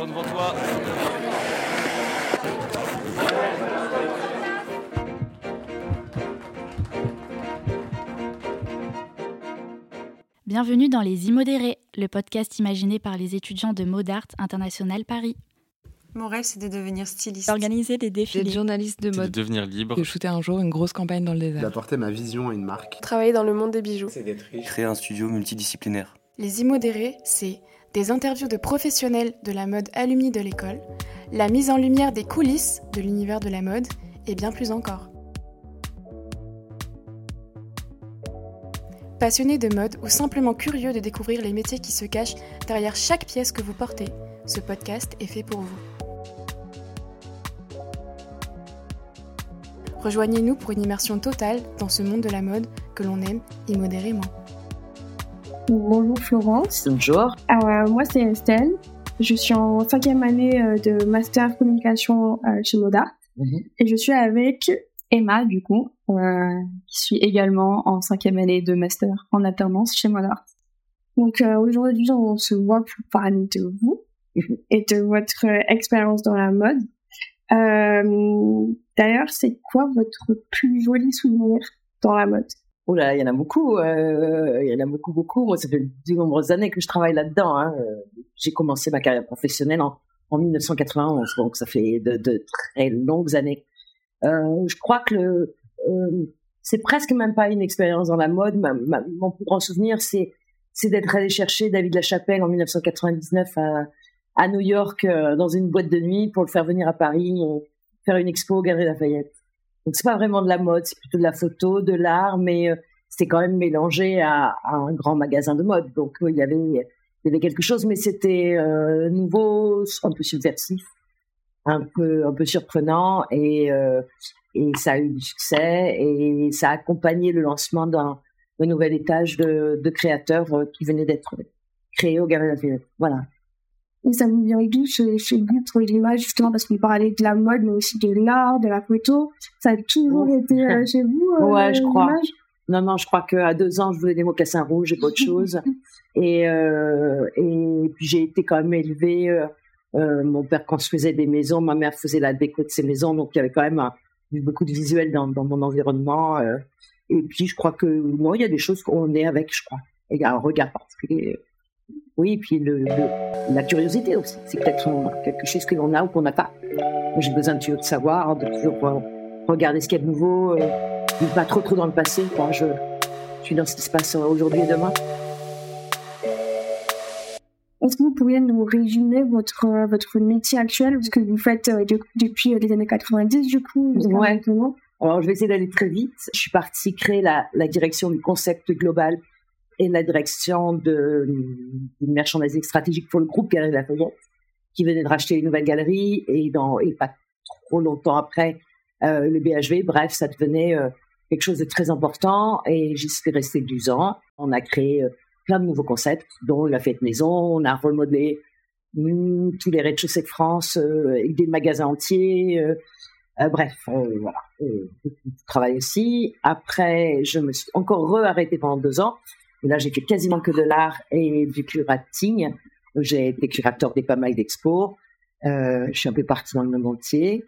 Toujours devant toi. Bienvenue dans Les Immodérés, le podcast imaginé par les étudiants de Modart International Paris. Mon rêve, c'est de devenir styliste. D'organiser des défilés. D'être journaliste de C'est de mode. devenir libre. De shooter un jour une grosse campagne dans le désert. d'apporter ma vision à une marque. Travailler dans le monde des bijoux. C'est d'être riche. Créer un studio multidisciplinaire. Les immodérés, c'est des interviews de professionnels de la mode alumni de l'école, la mise en lumière des coulisses de l'univers de la mode et bien plus encore. Passionnés de mode ou simplement curieux de découvrir les métiers qui se cachent derrière chaque pièce que vous portez, ce podcast est fait pour vous. Rejoignez-nous pour une immersion totale dans ce monde de la mode que l'on aime immodérément. Bonjour Florence. Bonjour. Euh, moi c'est Estelle. Je suis en cinquième année euh, de master communication euh, chez Moda et je suis avec Emma du coup, euh, qui suis également en cinquième année de master en alternance chez Moda. Donc euh, aujourd'hui on se voit pour parler de vous et de votre expérience dans la mode. Euh, D'ailleurs c'est quoi votre plus joli souvenir dans la mode? Oh là, il y en a beaucoup, euh, il y en a beaucoup, beaucoup. Moi, ça fait de nombreuses années que je travaille là-dedans. Hein. Euh, J'ai commencé ma carrière professionnelle en, en 1991, donc ça fait de, de très longues années. Euh, je crois que le, euh, c'est presque même pas une expérience dans la mode. Ma, ma- mon plus grand souvenir, c'est c'est d'être allé chercher David Lachapelle en 1999 à, à New York euh, dans une boîte de nuit pour le faire venir à Paris et faire une expo au Galerie Lafayette. Donc c'est pas vraiment de la mode, c'est plutôt de la photo, de l'art, mais euh, c'était quand même mélangé à, un grand magasin de mode. Donc il y avait quelque chose, mais c'était euh, nouveau, un peu subversif, un peu surprenant et euh, et ça a eu du succès et ça a accompagné le lancement d'un nouvel étage de, créateurs euh, qui venait d'être créé au Galerie. Voilà. Et ça vous vient d'où ce, ce goût pour l'image, justement, parce qu'on parlait de la mode, mais aussi de l'art, de la photo. Ça a toujours été euh, chez vous, euh, Ouais, je crois. Non, non, je crois qu'à deux ans, je voulais des mocassins rouges et pas autre chose. Et, euh, et puis j'ai été quand même élevée. euh, mon père construisait des maisons, ma mère faisait la déco de ses maisons, donc il y avait quand même un- beaucoup de visuels dans, dans mon environnement. et puis je crois que moi, il y a des choses qu'on est avec, je crois. Et il y a un regard particulier. Oui, et puis le, le- la curiosité aussi. C'est peut-être quelque chose que l'on a ou qu'on n'a pas. J'ai besoin de toujours de savoir, de toujours euh, regarder ce qu'il y a de nouveau, euh, ne pas trop trop dans le passé. Moi, je, je suis dans ce qui se passe aujourd'hui et demain. Est-ce que vous pourriez nous résumer votre, euh, votre métier actuel, ce que vous faites euh, de- depuis euh, les années 90, du coup Ouais. Alors, je vais essayer d'aller très vite. Je suis partie créer la, la direction du concept global et la direction de, merchandising stratégique pour le groupe Galerie Lafayette, qui venait de racheter une nouvelle galerie et, pas trop longtemps après, euh, le BHV. Bref, ça devenait euh, quelque chose de très important et j'y suis restée 12 ans. On a créé euh, plein de nouveaux concepts, dont la fête maison. On a remodelé mm, tous les rez-de-chaussée de France euh, des magasins entiers. bref, voilà, beaucoup de travail aussi. Après, je me suis encore re-arrêtée pendant deux ans. Et là, j'ai fait quasiment que de l'art et du curating. J'ai été curateur des pas mal d'expos. Euh, je suis un peu partie dans le monde entier.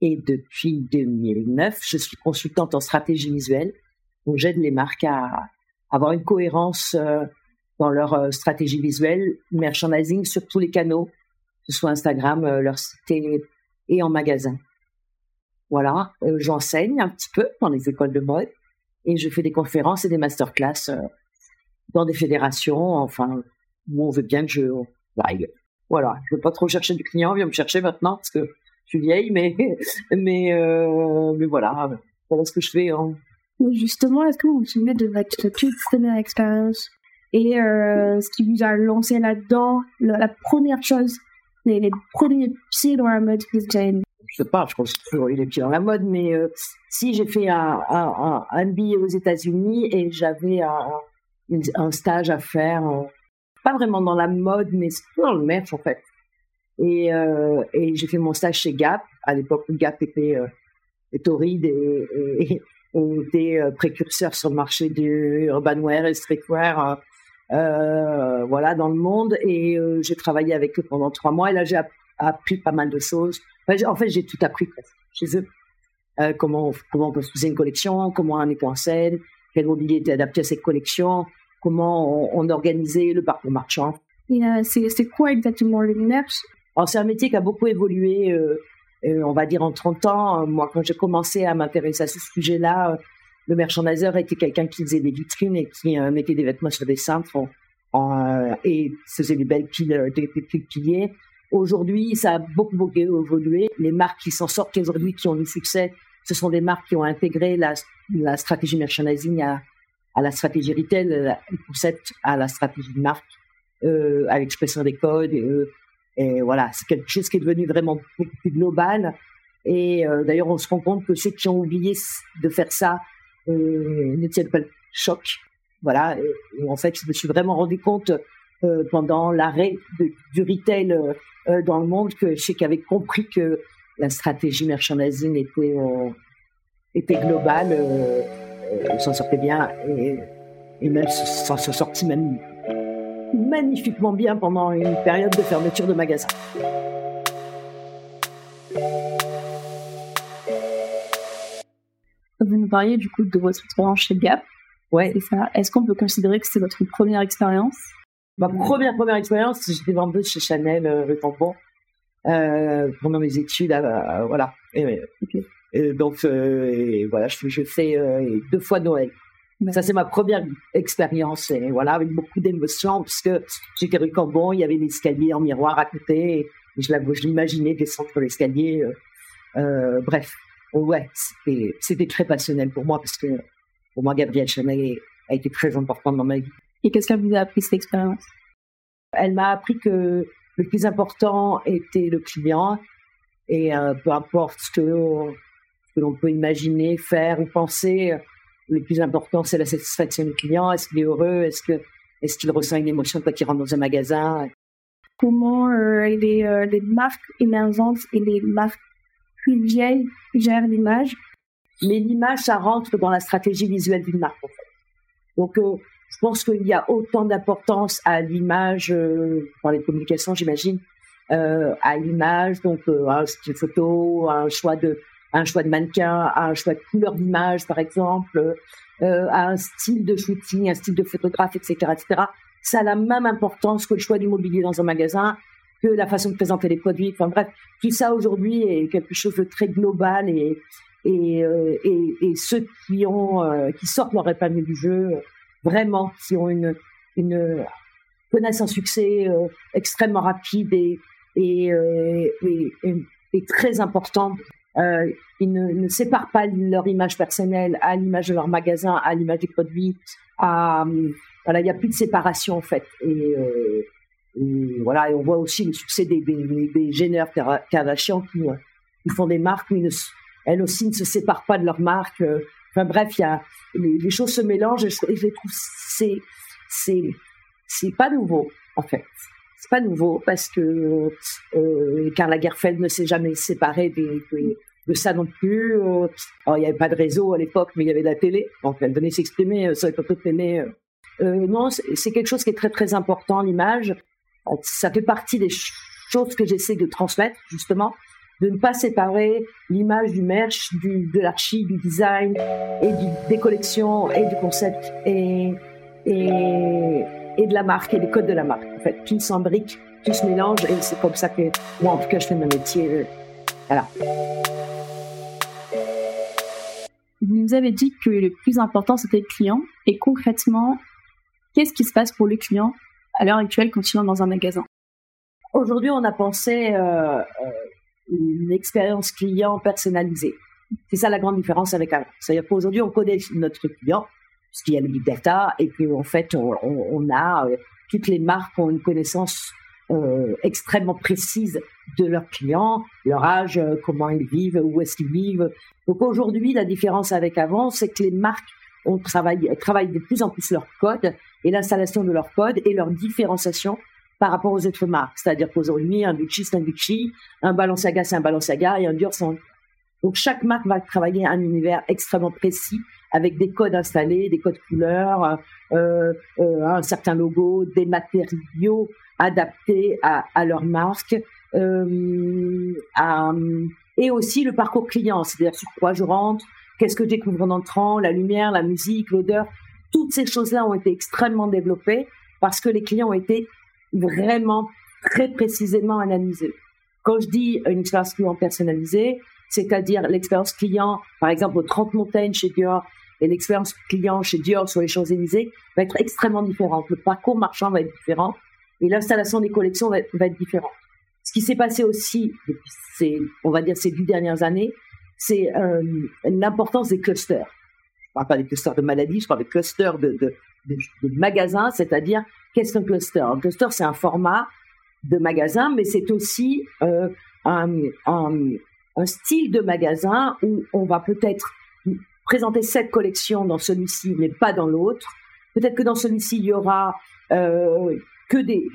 Et depuis 2009, je suis consultante en stratégie visuelle. Donc, j'aide les marques à avoir une cohérence euh, dans leur euh, stratégie visuelle, merchandising sur tous les canaux, que ce soit Instagram, euh, leur site et, en magasin. Voilà, j'enseigne un petit peu dans les écoles de mode et je fais des conférences et des masterclass dans des fédérations, enfin, où on veut bien que je live. Voilà, je veux pas trop chercher du client, viens me chercher maintenant parce que je suis vieille, mais mais euh, mais voilà, voilà ce que je fais. Hein. Justement, est-ce que vous vous souvenez de votre toute première expérience et euh, ce qui vous a lancé là-dedans, la, la première chose, les, les premiers pieds dans la mode mis je sais pas, je pense que j'ai toujours eu les pieds dans la mode, mais euh, si j'ai fait un, un, un, un billet aux États-Unis et j'avais un, un stage à faire, pas vraiment dans la mode, mais dans le merch en fait. Et, euh, et j'ai fait mon stage chez Gap, à l'époque où Gap était, euh, et, et, et était euh, précurseur sur le marché du urban wear et streetwear. euh, voilà, dans le monde. Et j'ai travaillé avec eux pendant trois mois. Et là, j'ai appris pas mal de choses. en fait, j'ai tout appris chez eux. Comment, comment on construisait une collection, comment on était en scène, quel mobilier était adapté à cette collection, comment on, organisait le parcours marchand. C'est quoi exactement le merch C'est un métier qui a beaucoup évolué, euh, euh, on va dire en 30 ans. Moi, quand j'ai commencé à m'intéresser à ce sujet-là, le merchandiser était quelqu'un qui faisait des vitrines et qui mettait des vêtements sur des cintres et faisait des belles piles, des, des piliers. Aujourd'hui, ça a beaucoup, beaucoup évolué. Les marques qui s'en sortent aujourd'hui, qui ont du succès, ce sont des marques qui ont intégré la, stratégie merchandising à, la stratégie retail, le concept à la stratégie de marque, euh, à l'expression des codes. Et, euh, et voilà, c'est quelque chose qui est devenu vraiment beaucoup plus global. Et euh, d'ailleurs, on se rend compte que ceux qui ont oublié de faire ça euh, ne tiennent pas le choc. Voilà. En fait, je me suis vraiment rendu compte euh, pendant l'arrêt du retail euh, dans le monde que ceux qui avaient compris que la stratégie merchandising était euh, était globale, euh, s'en sortait bien et, et même s'en sortit même magnifiquement bien pendant une période de fermeture de magasins. Vous nous parliez du coup de votre expérience chez Gap. Ouais. C'est ça. Est-ce qu'on peut considérer que c'est votre première expérience? Ma première première expérience, j'étais vendeuse chez Chanel, euh, le tampon, euh, pendant mes études, euh, voilà. Et, et donc euh, voilà, je, je fais euh, deux fois Noël. Ça c'est ma première expérience, et voilà, avec beaucoup d'émotion, puisque j'étais rue Cambon, il y avait l'escalier en miroir à côté, et je l'imaginais descendre l'escalier. bref, ouais, c'était très passionnel pour moi, parce que pour moi, Gabrielle Chanel a été très importante dans ma vie. Et qu'est-ce qu'elle vous a appris cette expérience? Elle m'a appris que le plus important était le client et euh, peu importe ce que, l'on peut imaginer, faire ou penser, le plus important c'est la satisfaction du client. Est-ce qu'il est heureux? Est-ce que est-ce qu'il ressent une émotion quand il rentre dans un magasin? Comment euh, les, euh, les marques émergentes et les marques plus vieilles gèrent l'image? Mais l'image, ça rentre dans la stratégie visuelle d'une marque. En fait. Donc, je pense qu'il y a autant d'importance à l'image, euh, dans les communications, j'imagine, euh, à l'image, donc euh, un style photo, un choix de, un choix de mannequin, un choix de couleur d'image, par exemple, euh, un style de shooting, un style de photographe, etc., etc. Ça a la même importance que le choix du mobilier dans un magasin, que la façon de présenter les produits. Enfin bref, tout ça aujourd'hui est quelque chose de très global et et, euh, et ceux qui ont qui sortent leur épingle du jeu vraiment, qui ont une, une connaissent un succès euh, extrêmement rapide et, et, euh, très important. Euh, ils ne, ne, séparent pas leur image personnelle à l'image de leur magasin, à l'image des produits. À, voilà, il n'y a plus de séparation en fait. Et, voilà, et on voit aussi le succès des, des, Jenner Kardashian qui, qui font des marques, mais elles aussi ne se séparent pas de leur marque. Enfin bref, il y a les, choses se mélangent et je, trouve c'est c'est c'est pas nouveau en fait. C'est pas nouveau parce que euh, Karl Lagerfeld ne s'est jamais séparé de, de, ça non plus. Euh, il n'y avait pas de réseau à l'époque, mais il y avait la télé, donc elle venait s'exprimer euh, sur les plateaux de télé. Euh, non, c'est quelque chose qui est très très important l'image. Ça fait partie des choses que j'essaie de transmettre justement de ne pas séparer l'image du merch, du, de l'archi, du design et du, des collections et du concept et, et, et, de la marque et des codes de la marque. En fait, tout s'embrique, tout se mélange et c'est comme ça que moi, en tout cas, je fais mon métier. Euh, voilà. Vous nous avez dit que le plus important, c'était le client. Et concrètement, qu'est-ce qui se passe pour le client à l'heure actuelle quand il est dans un magasin? Aujourd'hui, on a pensé euh, euh une expérience client personnalisée. C'est ça la grande différence avec avant. C'est-à-dire qu'aujourd'hui, on connaît notre client, puisqu'il y a le big data, et qu'en fait, on, a euh, toutes les marques ont une connaissance euh, extrêmement précise de leurs clients, leur âge, euh, comment ils vivent, où est-ce qu'ils vivent. Donc aujourd'hui, la différence avec avant, c'est que les marques on travaille, travaillent de plus en plus leur code et l'installation de leur code et leur différenciation par rapport aux autres marques. C'est-à-dire qu'aujourd'hui, un Gucci, c'est un Gucci, un Balenciaga, c'est un Balenciaga et un Dior, c'est un Donc chaque marque va travailler un univers extrêmement précis avec des codes installés, des codes couleurs, euh, euh, un certain logo, des matériaux adaptés à, à leur marque, euh, et aussi le parcours client, c'est-à-dire sur quoi je rentre, qu'est-ce que je découvre en entrant, la lumière, la musique, l'odeur. Toutes ces choses-là ont été extrêmement développées parce que les clients ont été vraiment très précisément analysés. Quand je dis une expérience client personnalisée, c'est-à-dire l'expérience client, par exemple, au 30 montagnes chez Dior et l'expérience client chez Dior sur les Champs-Élysées va être extrêmement différente. Le parcours marchand va être différent et l'installation des collections va, être différente. Ce qui s'est passé aussi depuis on va dire ces dix dernières années, c'est euh, l'importance des clusters. Je parle pas des clusters de maladies, je parle des clusters de magasins, c'est-à-dire qu'est-ce qu'un cluster? Un cluster, c'est un format de magasin, mais c'est aussi euh, un, style de magasin où on va peut-être présenter cette collection dans celui-ci, mais pas dans l'autre. Peut-être que dans celui-ci, il y aura euh, que des,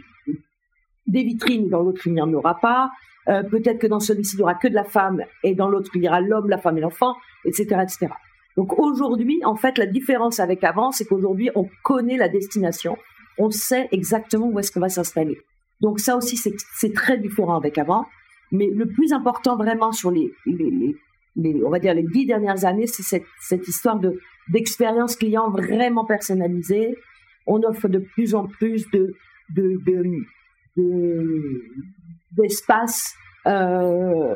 vitrines, dans l'autre, il n'y en aura pas. Euh, peut-être que dans celui-ci, il y aura que de la femme, et dans l'autre, il y aura l'homme, la femme et l'enfant, etc., etc. Donc aujourd'hui, en fait, la différence avec avant, c'est qu'aujourd'hui, on connaît la destination. On sait exactement où est-ce qu'on va s'installer. Donc ça aussi, c'est très différent avec avant. Mais le plus important vraiment sur les, on va dire les dix dernières années, c'est cette, histoire de d'expérience client vraiment personnalisée. On offre de plus en plus de, d'espace euh,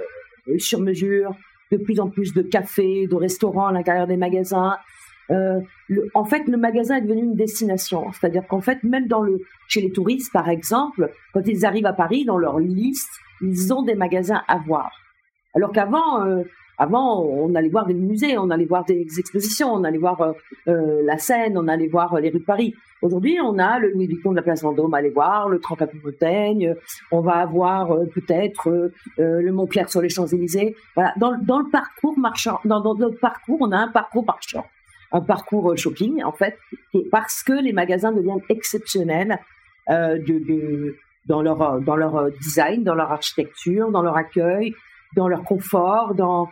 sur mesure, de plus en plus de cafés, de restaurants à l'intérieur des magasins. Euh, en fait, le magasin est devenu une destination. C'est-à-dire qu'en fait, même dans le, chez les touristes, par exemple, quand ils arrivent à Paris, dans leur liste, ils ont des magasins à voir. Alors qu'avant, euh, avant, on allait voir des musées, on allait voir des expositions, on allait voir euh, la Seine, on allait voir les rues de Paris. Aujourd'hui, on a le Louis Vuitton de la place Vendôme à aller voir, le Trente Montaigne, on va avoir peut-être le Montclair sur les Champs-Élysées. Voilà, dans, le parcours marchand, dans, dans, notre parcours, on a un parcours marchand, un parcours shopping en fait, parce que les magasins deviennent exceptionnels euh, dans leur euh, design, dans leur architecture, dans leur accueil, dans leur confort, dans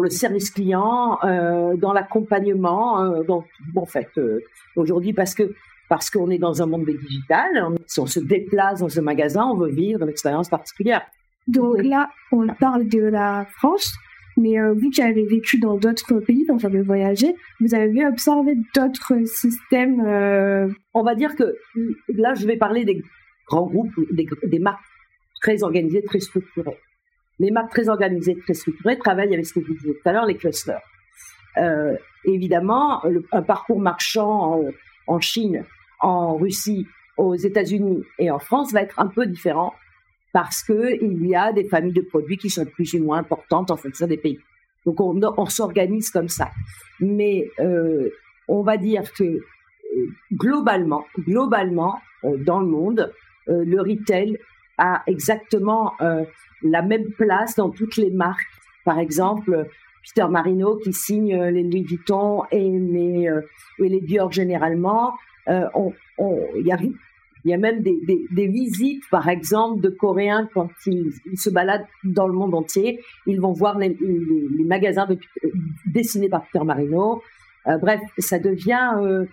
le service client, euh, dans l'accompagnement. Euh, bon, en fait, euh, aujourd'hui, parce que parce qu'on est dans un monde digital, si on se déplace dans ce magasin, on veut vivre une expérience particulière. Donc là, on parle de la France, mais euh, vous qui avez vécu dans d'autres pays, vous avez voyagé, vous avez observé d'autres systèmes. On va dire que là, je vais parler des grands groupes, des, marques très organisées, très structurées. Les marques très organisées, très structurées travaillent avec ce que vous disiez tout à l'heure, les clusters. Euh, évidemment, un parcours marchand en, Chine, en Russie, aux États-Unis et en France va être un peu différent parce que il y a des familles de produits qui sont plus ou moins importantes en fonction des pays. Donc on, on s'organise comme ça. Mais euh, on va dire que euh, globalement, globalement, euh, dans le monde, le retail a exactement la même place dans toutes les marques. Par exemple, Peter Marino qui signe les Louis Vuitton et les, et Dior généralement. Il y, a, y a même des, des, visites, par exemple, de Coréens quand ils, se baladent dans le monde entier. Ils vont voir les, magasins de, dessinés par Peter Marino. bref, ça devient,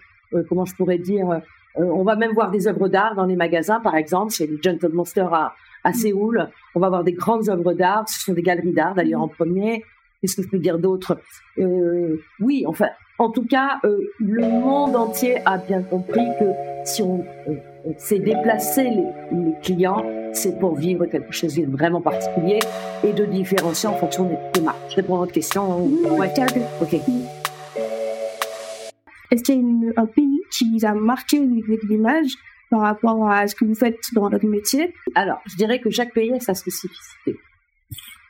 comment je pourrais dire, euh, on va même voir des œuvres d'art dans les magasins, par exemple, chez le Gentle Monster à, à. Séoul. On va voir des grandes œuvres d'art. Ce sont des galeries d'art, d'ailleurs, en premier. Qu'est-ce que je peux dire d'autre? Euh, Oui, enfin, en tout cas, euh, le monde entier a bien compris que si on, s'est déplacé les, les clients, c'est pour vivre quelque chose de vraiment particulier et de différencier en fonction des marques. Je réponds à votre question. Ouais. Ok. Est-ce qu'il y a un pays qui vous a marqué au niveau de l'image par rapport à ce que vous faites dans votre métier? Alors, je dirais que chaque pays a sa spécificité.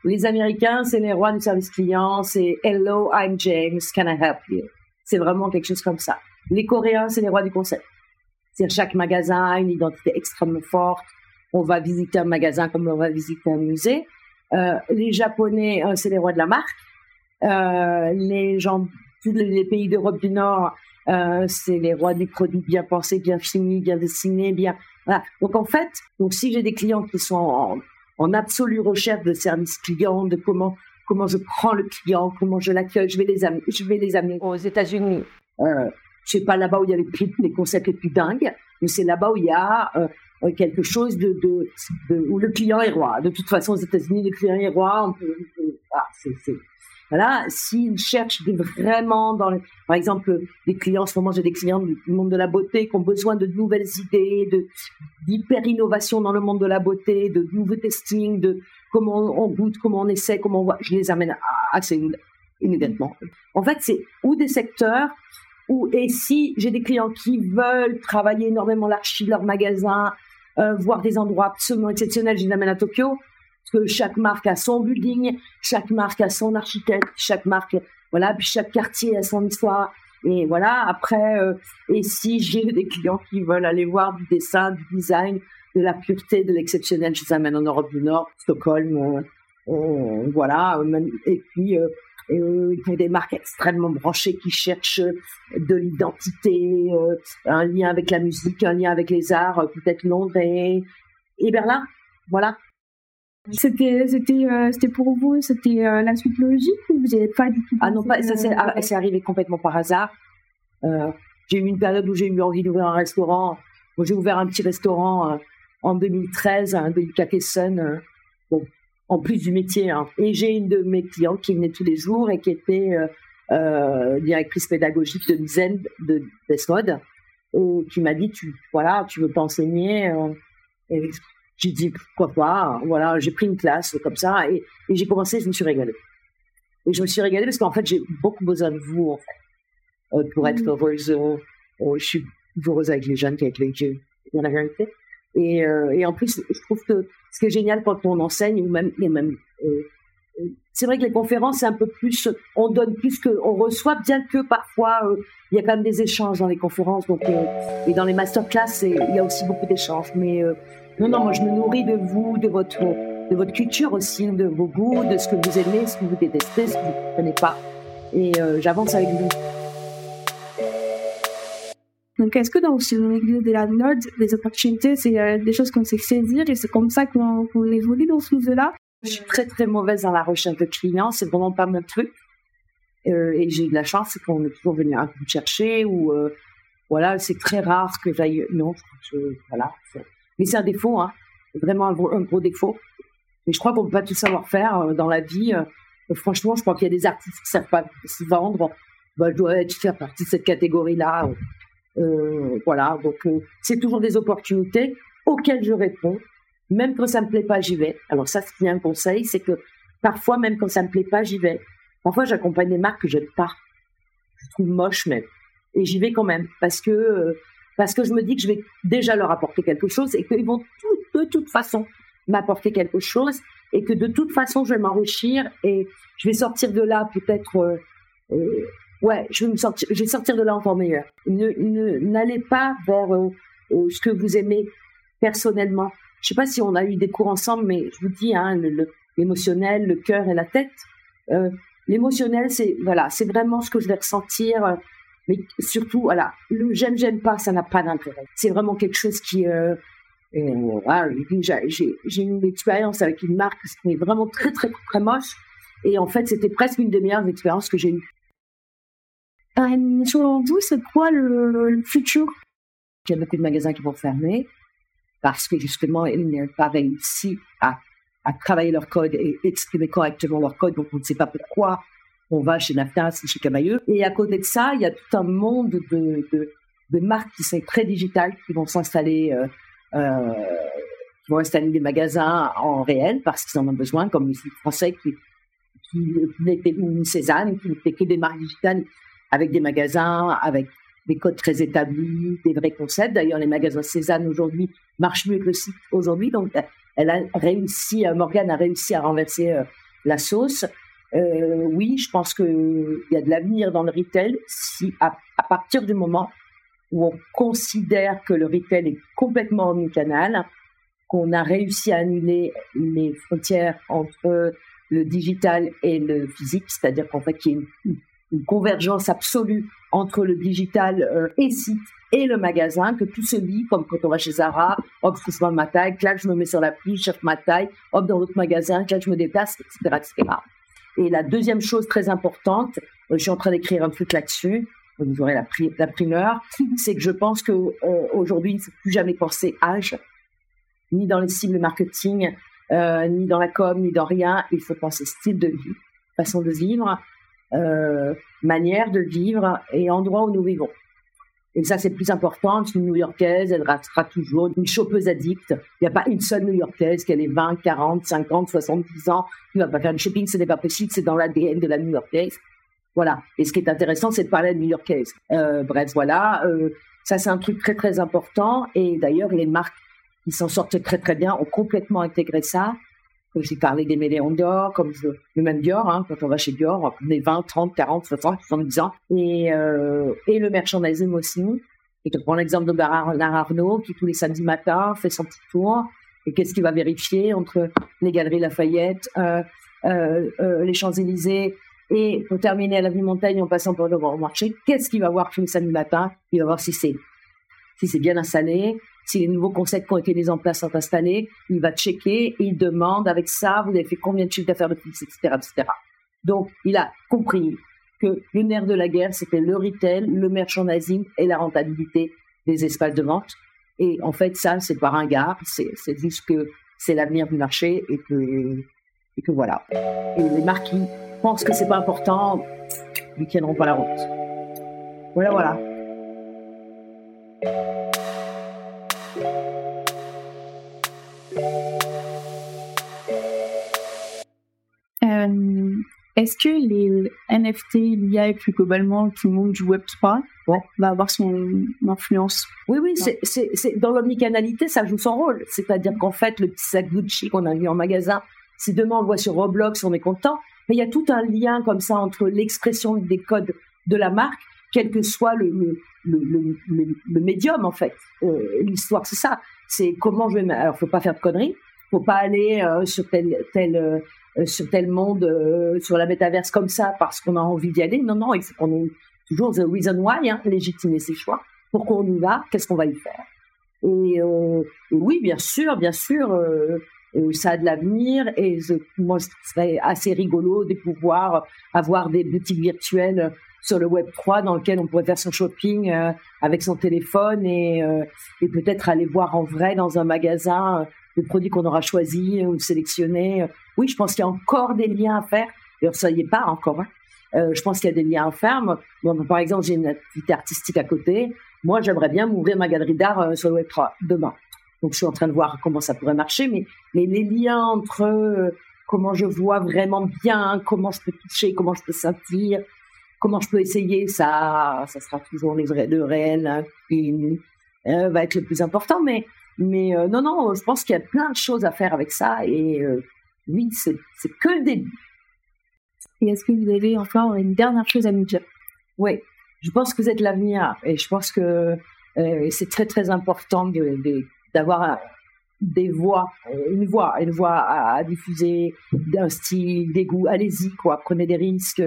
Les Américains, c'est les rois du service client, c'est Hello, I'm James, can I help you? C'est vraiment quelque chose comme ça. Les Coréens, c'est les rois du concept. C'est chaque magasin a une identité extrêmement forte. On va visiter un magasin comme on va visiter un musée. Euh, les Japonais, euh, c'est les rois de la marque. Euh, les gens, tous les pays d'Europe du Nord, c'est les rois du produit bien pensé, bien fini, bien dessiné, bien. Voilà. Donc en fait, donc si j'ai des clients qui sont en, en absolue recherche de service client, de comment comment je prends le client, comment je l'accueille. Je vais les amener, je vais les amener aux États-Unis. Euh, c'est pas là-bas où il y a les, les concepts les plus dingues, mais c'est là-bas où il y a euh, quelque chose de, où le client est roi. De toute façon, aux États-Unis, le client est roi. Voilà, s'ils cherchent vraiment dans, par exemple, des clients, en ce moment, j'ai des clients du monde de la beauté qui ont besoin de nouvelles idées, de d'hyper innovation dans le monde de la beauté, de nouveaux testing, de comment on goûte, comment on essaie, comment on voit. Je les amène assez immédiatement. En fait, c'est ou des secteurs ou et si j'ai des clients qui veulent travailler énormément l'archive de leur magasin, euh, voir des endroits absolument exceptionnels, je les amène à Tokyo parce que chaque marque a son building, chaque marque a son architecte, chaque marque, voilà, puis chaque quartier a son histoire. Et voilà, après, euh, et si j'ai des clients qui veulent aller voir du dessin, du design, de la pureté, de l'exceptionnel, je les amène en Europe du Nord, Stockholm, euh, voilà, et puis euh, euh, pour des marques extrêmement branchées qui cherchent de l'identité, euh, un lien avec la musique, un lien avec les arts, peut-être Londres et, et Berlin, voilà. C'était c'était euh, c'était pour vous c'était euh, la suite logique ou vous n'avez pas du tout Ah non pas ça c'est arrivé complètement par hasard. Euh, j'ai eu une période où j'ai eu envie d'ouvrir un restaurant. Moi j'ai ouvert un petit restaurant euh, en 2013 un Delicatessen bon en plus du métier hein. et j'ai une de mes clientes qui venait tous les jours et qui était directrice pédagogique de dizaine de Desmod et qui m'a dit tu voilà tu veux pas enseigner et j'ai dit pourquoi pas. Voilà, j'ai pris une classe comme ça et, et j'ai commencé. Je me suis régalée. Et je me suis régalée parce qu'en fait, j'ai beaucoup besoin de vous en fait, euh, pour être mmh. heureuse. Euh, je suis heureuse avec les jeunes qu'avec les vieux, dans la vérité. Et, euh, et en plus, je trouve que ce qui est génial quand on enseigne, ou même, même c'est vrai que les conférences, c'est un peu plus, on donne plus qu'on reçoit, bien que parfois, il y a quand même des échanges dans les conférences. Donc, et dans les masterclass, il y a aussi beaucoup d'échanges. Mais non, non, moi je me nourris de vous, de votre, de votre culture aussi, de vos goûts, de ce que vous aimez, ce que vous détestez, ce que vous ne connaissez pas. Et euh, j'avance avec vous. Donc, est-ce que dans ce milieu de la mode, les opportunités, c'est euh, des choses qu'on sait saisir et c'est comme ça qu'on évolue dans ce milieu-là? Je suis très très mauvaise dans la recherche de clients, c'est vraiment pas mon truc. Euh, et j'ai eu de la chance, qu'on est toujours venu peu me chercher ou euh, voilà, c'est très rare que j'aille. Non, voilà. Mais c'est un défaut, hein. vraiment un gros, défaut. Mais je crois qu'on peut pas tout savoir faire dans la vie. Franchement, je crois qu'il y a des artistes qui savent pas se vendre. Bah, je dois être, faire partie de cette catégorie-là. Euh, voilà, donc c'est toujours des opportunités auxquelles je réponds. Même quand ça me plaît pas, j'y vais. Alors ça, c'est un conseil, c'est que parfois, même quand ça me plaît pas, j'y vais. Parfois, j'accompagne des marques que j'aime pas. Je trouve moche même. Et j'y vais quand même parce que que je me dis que je vais déjà leur apporter quelque chose et qu'ils vont de toute façon m'apporter quelque chose et que de toute façon je vais m'enrichir et je vais sortir de là peut-être euh, euh, ouais je vais sortir de là encore meilleur ne n'allez pas vers euh, ce que vous aimez personnellement je sais pas si on a eu des cours ensemble mais je vous dis hein l'émotionnel le, cœur et la tête l'émotionnel c'est voilà c'est vraiment ce que je vais ressentir mais surtout, voilà, le j'aime, j'aime pas, ça n'a pas d'intérêt. C'est vraiment quelque chose qui, euh, voilà, j'ai une expérience avec une marque qui est vraiment très, très, très moche. Et en fait, c'était presque une des meilleures expériences que j'ai eues. Euh, selon vous, c'est quoi le, futur? Il y a beaucoup de magasins qui vont fermer parce que justement, ils n'ont pas réussi à, à travailler leur code et exprimer correctement leur code, donc on ne sait pas pourquoi on va chez Naftas, chez Camailleux. Et à côté de ça, il y a tout un monde de, de, marques qui sont très digitales, qui vont s'installer, euh, euh, qui vont installer des magasins en réel parce qu'ils en ont besoin, comme les Français qui, qui n'étaient Cézanne, qui n'étaient que des marques digitales avec des magasins, avec des codes très établis, des vrais concepts. D'ailleurs, les magasins Cézanne aujourd'hui marchent mieux que le site aujourd'hui. Donc, elle a réussi, Morgane a réussi à renverser euh, la sauce. Euh, oui, je pense qu'il y a de l'avenir dans le retail si à, partir du moment où on considère que le retail est complètement omnicanal, qu'on a réussi à annuler les frontières entre le digital et le physique, c'est-à-dire qu'en fait, il y a une, convergence absolue entre le digital euh, et site et le magasin, que tout se lit, comme quand on va chez Zara, hop, je prends ma taille, clac, je me mets sur l'appli, je cherche ma taille, hop, dans l'autre magasin, clac, je me déplace, etc., etc. Et la deuxième chose très importante, je suis en train d'écrire un truc là-dessus, vous aurez la, la primeur, c'est que je pense que aujourd'hui il ne faut plus jamais penser âge, ni dans les cibles marketing, euh, ni dans la com, ni dans rien. Il faut penser style de vie, façon de vivre, euh, manière de vivre et endroit où nous vivons. Et ça, c'est plus important. Une New-Yorkaise, elle restera toujours une chopeuse addicte. Il n'y a pas une seule New-Yorkaise qui a les 20, 40, 50, 70 ans qui va pas faire du shopping. Ce n'est pas possible. C'est dans l'ADN de la New-Yorkaise. Voilà. Et ce qui est intéressant, c'est de parler de New-Yorkaise. Euh, bref, voilà. Euh, ça, c'est un truc très, très important. Et d'ailleurs, les marques ils s'en sortent très très bien, ont complètement intégré ça. J'ai parlé des méléons d'or, comme je, le même Dior, hein, quand on va chez Dior, on est 20, 30, 40, 60, 70 ans. Et, euh, et le merchandising aussi. Et je prends l'exemple de Bernard Arnault, qui tous les samedis matins fait son petit tour. Et qu'est-ce qu'il va vérifier entre les Galeries Lafayette, euh, euh, les Champs-Élysées et pour terminer à l'avenue Montagne en passant par le Grand Marché, qu'est-ce qu'il va voir tous les samedis matins? Il va voir si c'est si c'est bien installé, si les nouveaux concepts qui ont été mis en place sont installés, il va checker et il demande avec ça, vous avez fait combien de chiffres d'affaires de plus, etc., etc. Donc, il a compris que le nerf de la guerre, c'était le retail, le merchandising et la rentabilité des espaces de vente. Et en fait, ça, c'est pas un gars, c'est juste que c'est l'avenir du marché et que, et que voilà. Et les marques qui pensent que c'est pas important, ils tiendront pas la route. Voilà, voilà. Est-ce que les NFT l'IA et plus globalement tout le monde du Web 3 va avoir son influence Oui, oui, c'est, c'est, dans l'omnicanalité, ça joue son rôle. C'est-à-dire qu'en fait, le petit sac Gucci qu'on a vu en magasin, si demain on le voit sur Roblox, on est content. Mais il y a tout un lien comme ça entre l'expression des codes de la marque, quel que soit le, médium en fait. Euh, l'histoire, c'est ça. C'est comment je vais. Alors, faut pas faire de conneries. Faut pas aller euh, sur tel tel euh, sur tel monde, sur la métaverse comme ça parce qu'on a envie d'y aller. Non, non, il faut qu'on ait toujours the reason why, hein, légitimer ses choix. Pourquoi on y va? Qu'est-ce qu'on va y faire? Et, oui, bien sûr, bien sûr, ça a de l'avenir et moi, ce serait assez rigolo de pouvoir avoir des boutiques virtuelles sur le Web 3 dans lequel on pourrait faire son shopping avec son téléphone et, et peut-être aller voir en vrai dans un magasin le produit qu'on aura choisi ou sélectionné. Oui, je pense qu'il y a encore des liens à faire. D'ailleurs, ça y pas encore. Hein. Euh, je pense qu'il y a des liens à faire. Par exemple, j'ai une activité artistique à côté. Moi, j'aimerais bien m'ouvrir ma galerie d'art euh, sur le Web 3 demain. Donc, je suis en train de voir comment ça pourrait marcher. Mais, les liens entre euh, comment je vois vraiment bien, comment je peux toucher, comment je peux sentir, comment je peux essayer, ça, ça sera toujours les vrais, le réel hein, qui va être le plus important. Mais mais euh, non, non, je pense qu'il y a plein de choses à faire avec ça. Et euh, oui, c'est que le début. Et est-ce que vous avez encore une dernière chose à nous dire? Oui, je pense que vous êtes l'avenir. Et je pense que euh, c'est très, très important d'avoir des voix, une voix, une voix à, diffuser, d'un style, des goûts. Allez-y, quoi. Prenez des risques,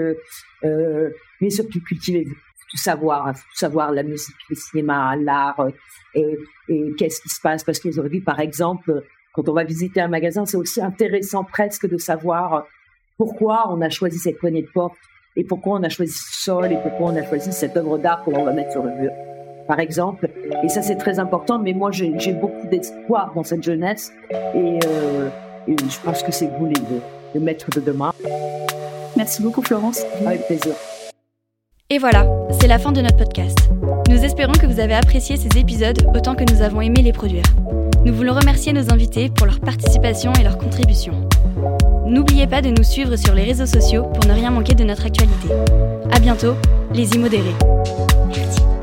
mais surtout cultivez-vous tout savoir, tout savoir la musique, le cinéma, l'art, euh, et, et qu'est-ce qui se passe. Parce qu'aujourd'hui, par exemple, quand on va visiter un magasin, c'est aussi intéressant presque de savoir pourquoi on a choisi cette poignée de porte et pourquoi on a choisi ce sol et pourquoi on a choisi cette œuvre d'art que l'on va mettre sur le mur, par exemple. Et ça, c'est très important. Mais moi, j'ai beaucoup d'espoir dans cette jeunesse et, euh, et, je pense que c'est vous les, les maîtres de demain. Merci beaucoup, Florence. Avec plaisir. Et voilà, c'est la fin de notre podcast. Nous espérons que vous avez apprécié ces épisodes autant que nous avons aimé les produire. Nous voulons remercier nos invités pour leur participation et leur contribution. N'oubliez pas de nous suivre sur les réseaux sociaux pour ne rien manquer de notre actualité. À bientôt, les immodérés. Merci.